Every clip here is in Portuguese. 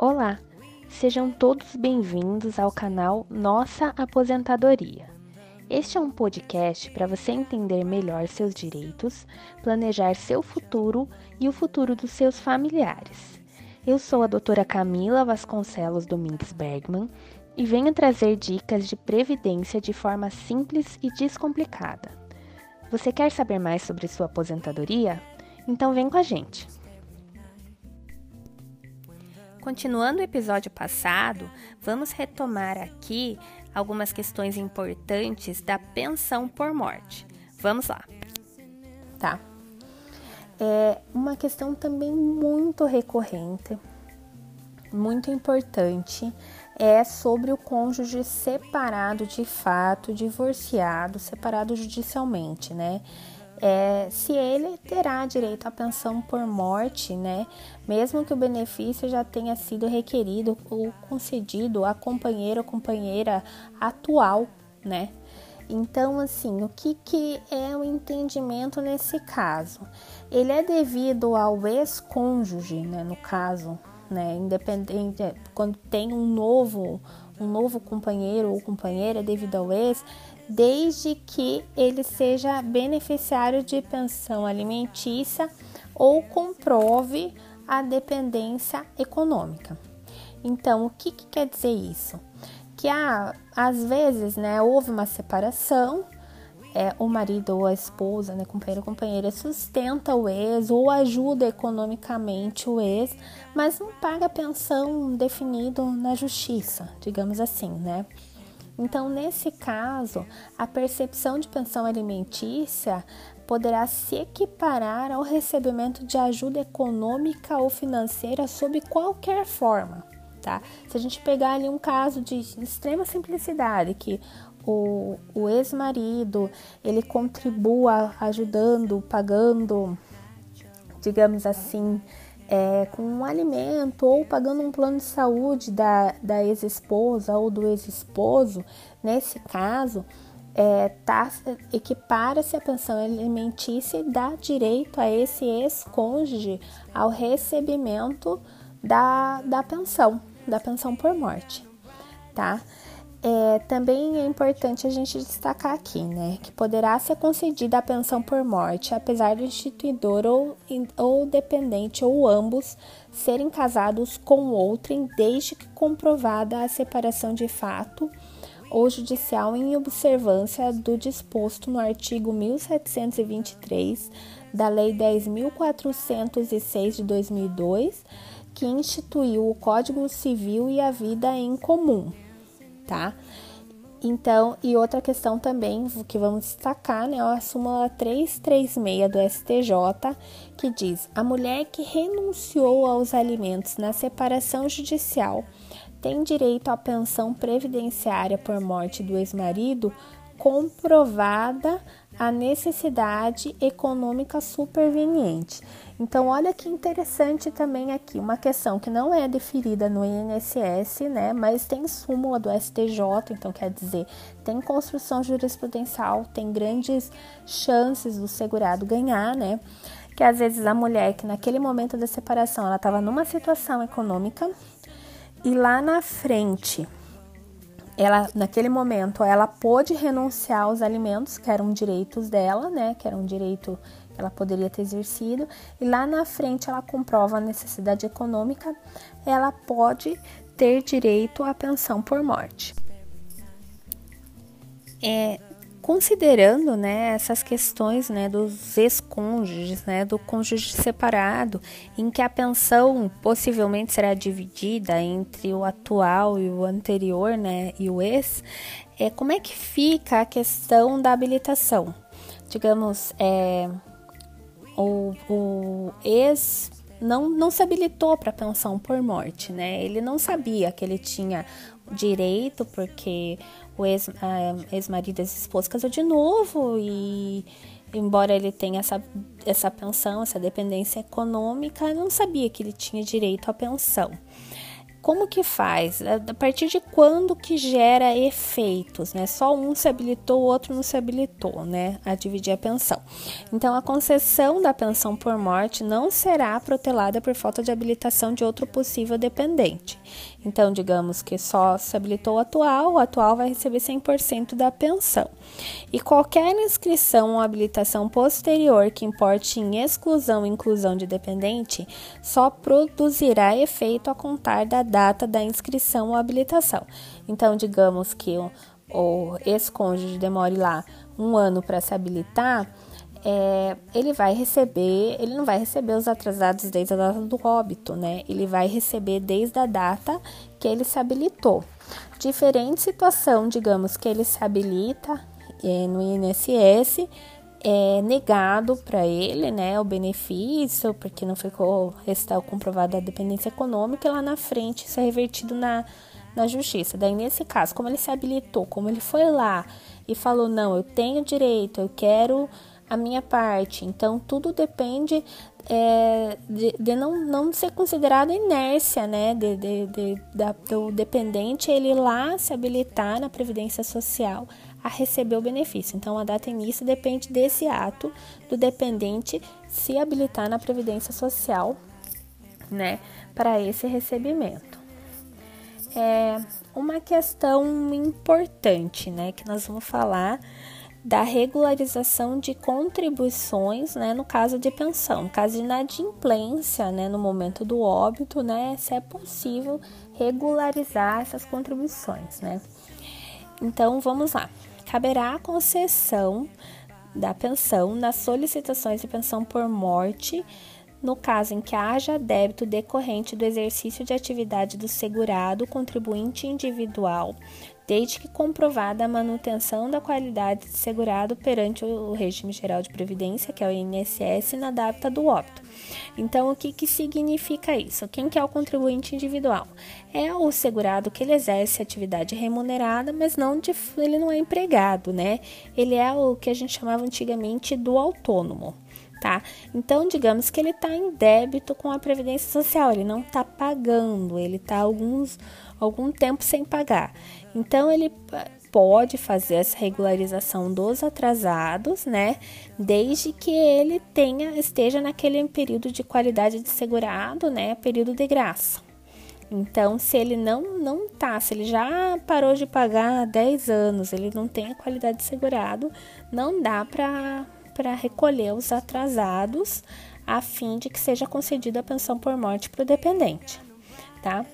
Olá, sejam todos bem-vindos ao canal Nossa Aposentadoria. Este é um podcast para você entender melhor seus direitos, planejar seu futuro e o futuro dos seus familiares. Eu sou a doutora Camila Vasconcelos Domingues Bergman e venho trazer dicas de previdência de forma simples e descomplicada. Você quer saber mais sobre sua aposentadoria? Então vem com a gente! Continuando o episódio passado, vamos retomar aqui algumas questões importantes da pensão por morte. Vamos lá. Tá. É uma questão também muito recorrente, muito importante, é sobre o cônjuge separado de fato, divorciado, separado judicialmente, né? É, se ele terá direito à pensão por morte, né, mesmo que o benefício já tenha sido requerido ou concedido à companheiro ou companheira atual, né? Então, assim, o que, que é o entendimento nesse caso? Ele é devido ao ex-cônjuge, né, no caso, né, independente, quando tem um novo, um novo companheiro ou companheira devido ao ex, desde que ele seja beneficiário de pensão alimentícia ou comprove a dependência econômica. Então, o que, que quer dizer isso? Que ah, às vezes né, houve uma separação, é, o marido ou a esposa, né, companheiro ou companheira, sustenta o ex ou ajuda economicamente o ex, mas não paga pensão definido na justiça, digamos assim, né? Então, nesse caso, a percepção de pensão alimentícia poderá se equiparar ao recebimento de ajuda econômica ou financeira sob qualquer forma, tá? Se a gente pegar ali um caso de extrema simplicidade, que o, o ex-marido ele contribua ajudando, pagando, digamos assim, é, com um alimento ou pagando um plano de saúde da, da ex-esposa ou do ex-esposo, nesse caso, é, tá, equipara-se a pensão alimentícia e dá direito a esse ex-cônjuge ao recebimento da, da pensão, da pensão por morte, tá? É, também é importante a gente destacar aqui, né, que poderá ser concedida a pensão por morte, apesar do instituidor ou, ou dependente ou ambos serem casados com outrem, desde que comprovada a separação de fato ou judicial em observância do disposto no artigo 1723 da Lei 10.406 de 2002, que instituiu o Código Civil e a vida em comum tá? Então, e outra questão também que vamos destacar, né, é a súmula 336 do STJ, que diz: a mulher que renunciou aos alimentos na separação judicial tem direito à pensão previdenciária por morte do ex-marido comprovada a necessidade econômica superveniente. Então, olha que interessante também aqui, uma questão que não é deferida no INSS, né, mas tem súmula do STJ, então quer dizer, tem construção jurisprudencial, tem grandes chances do segurado ganhar, né? Que às vezes a mulher que naquele momento da separação ela estava numa situação econômica e lá na frente ela naquele momento ela pôde renunciar aos alimentos que eram direitos dela, né, que era um direito ela poderia ter exercido, e lá na frente ela comprova a necessidade econômica, ela pode ter direito à pensão por morte. É, considerando né, essas questões né, dos ex-cônjuges, né, do cônjuge separado, em que a pensão possivelmente será dividida entre o atual e o anterior, né, e o ex, é, como é que fica a questão da habilitação? Digamos, é, o, o ex não, não se habilitou para pensão por morte, né? Ele não sabia que ele tinha direito, porque o ex-marido, ex ex-esposa casou de novo e embora ele tenha essa, essa pensão, essa dependência econômica, não sabia que ele tinha direito à pensão. Como que faz? A partir de quando que gera efeitos, né? Só um se habilitou, o outro não se habilitou, né? A dividir a pensão. Então, a concessão da pensão por morte não será protelada por falta de habilitação de outro possível dependente. Então, digamos que só se habilitou o atual, o atual vai receber 100% da pensão. E qualquer inscrição ou habilitação posterior que importe em exclusão ou inclusão de dependente só produzirá efeito a contar da data da inscrição ou habilitação. Então, digamos que o, o ex-cônjuge demore lá um ano para se habilitar, é, ele vai receber, ele não vai receber os atrasados desde a data do óbito, né? Ele vai receber desde a data que ele se habilitou. Diferente situação, digamos que ele se habilita é, no INSS, é negado para ele, né, o benefício, porque não ficou restal comprovada a dependência econômica, e lá na frente isso é revertido na, na justiça. Daí, nesse caso, como ele se habilitou, como ele foi lá e falou: não, eu tenho direito, eu quero a minha parte. Então, tudo depende é, de, de, não, não ser considerado inércia, né? De, de, de, da, do dependente ele lá se habilitar na Previdência Social a receber o benefício. Então, a data início depende desse ato do dependente se habilitar na Previdência Social, né? Para esse recebimento. É uma questão importante, né? Que nós vamos falar da regularização de contribuições, né, no caso de pensão, no caso de inadimplência, né, no momento do óbito, né, se é possível regularizar essas contribuições, né. Então, vamos lá. Caberá a concessão da pensão nas solicitações de pensão por morte, no caso em que haja débito decorrente do exercício de atividade do segurado contribuinte individual desde que comprovada a manutenção da qualidade de segurado perante o regime geral de previdência, que é o INSS, na data do óbito. Então, o que, que significa isso? Quem que é o contribuinte individual? É o segurado que ele exerce atividade remunerada, mas não de, ele não é empregado, né? Ele é o que a gente chamava antigamente do autônomo tá? Então, digamos que ele está em débito com a Previdência Social, ele não está pagando, ele está alguns algum tempo sem pagar. Então ele pode fazer essa regularização dos atrasados, né? Desde que ele tenha esteja naquele período de qualidade de segurado, né? Período de graça. Então, se ele não não tá, se ele já parou de pagar há 10 anos, ele não tem a qualidade de segurado, não dá para para recolher os atrasados a fim de que seja concedida a pensão por morte para o dependente, tá?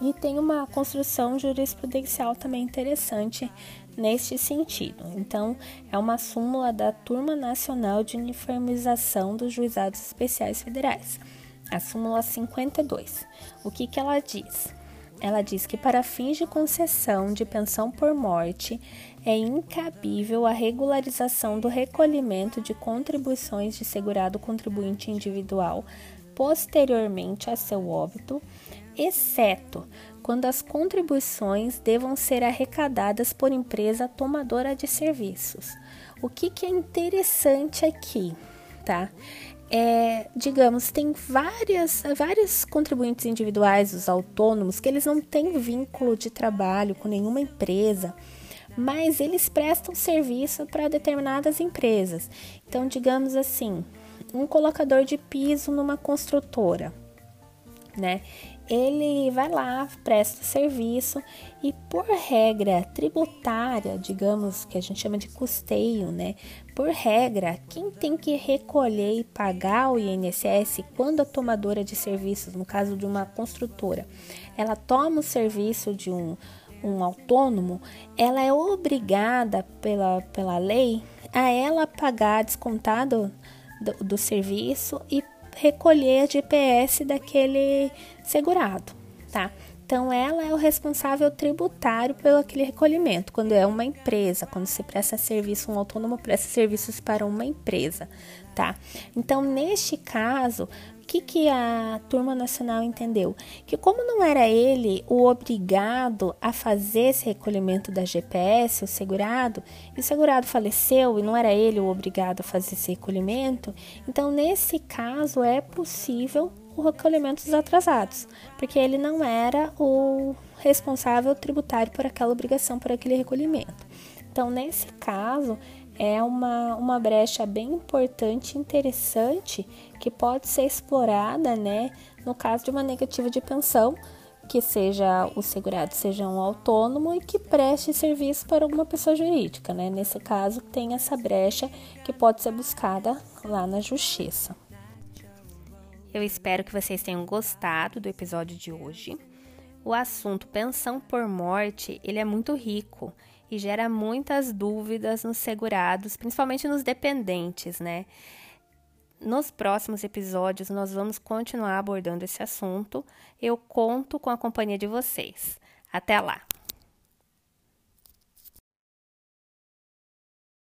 E tem uma construção jurisprudencial também interessante neste sentido. Então, é uma súmula da Turma Nacional de Uniformização dos Juizados Especiais Federais, a súmula 52. O que, que ela diz? Ela diz que para fins de concessão de pensão por morte é incabível a regularização do recolhimento de contribuições de segurado contribuinte individual posteriormente a seu óbito exceto quando as contribuições devam ser arrecadadas por empresa tomadora de serviços. O que, que é interessante aqui, tá? É, digamos, tem várias, vários contribuintes individuais, os autônomos, que eles não têm vínculo de trabalho com nenhuma empresa, mas eles prestam serviço para determinadas empresas. Então, digamos assim, um colocador de piso numa construtora, né? Ele vai lá, presta serviço e por regra tributária, digamos que a gente chama de custeio, né? Por regra, quem tem que recolher e pagar o INSS quando a tomadora de serviços, no caso de uma construtora, ela toma o serviço de um, um autônomo, ela é obrigada pela, pela lei a ela pagar descontado do, do serviço e recolher a GPS daquele segurado, tá? Então, ela é o responsável tributário pelo aquele recolhimento, quando é uma empresa, quando se presta serviço, um autônomo presta serviços para uma empresa, tá? Então, neste caso, que, que a turma nacional entendeu? Que como não era ele o obrigado a fazer esse recolhimento da GPS, o segurado, e o segurado faleceu e não era ele o obrigado a fazer esse recolhimento, então nesse caso é possível o recolhimento dos atrasados, porque ele não era o responsável tributário por aquela obrigação, por aquele recolhimento. Então, nesse caso, é uma, uma brecha bem importante, interessante, que pode ser explorada, né, no caso de uma negativa de pensão, que seja o segurado seja um autônomo e que preste serviço para alguma pessoa jurídica, né? Nesse caso, tem essa brecha que pode ser buscada lá na justiça. Eu espero que vocês tenham gostado do episódio de hoje. O assunto pensão por morte, ele é muito rico e gera muitas dúvidas nos segurados, principalmente nos dependentes, né? Nos próximos episódios, nós vamos continuar abordando esse assunto. Eu conto com a companhia de vocês. Até lá!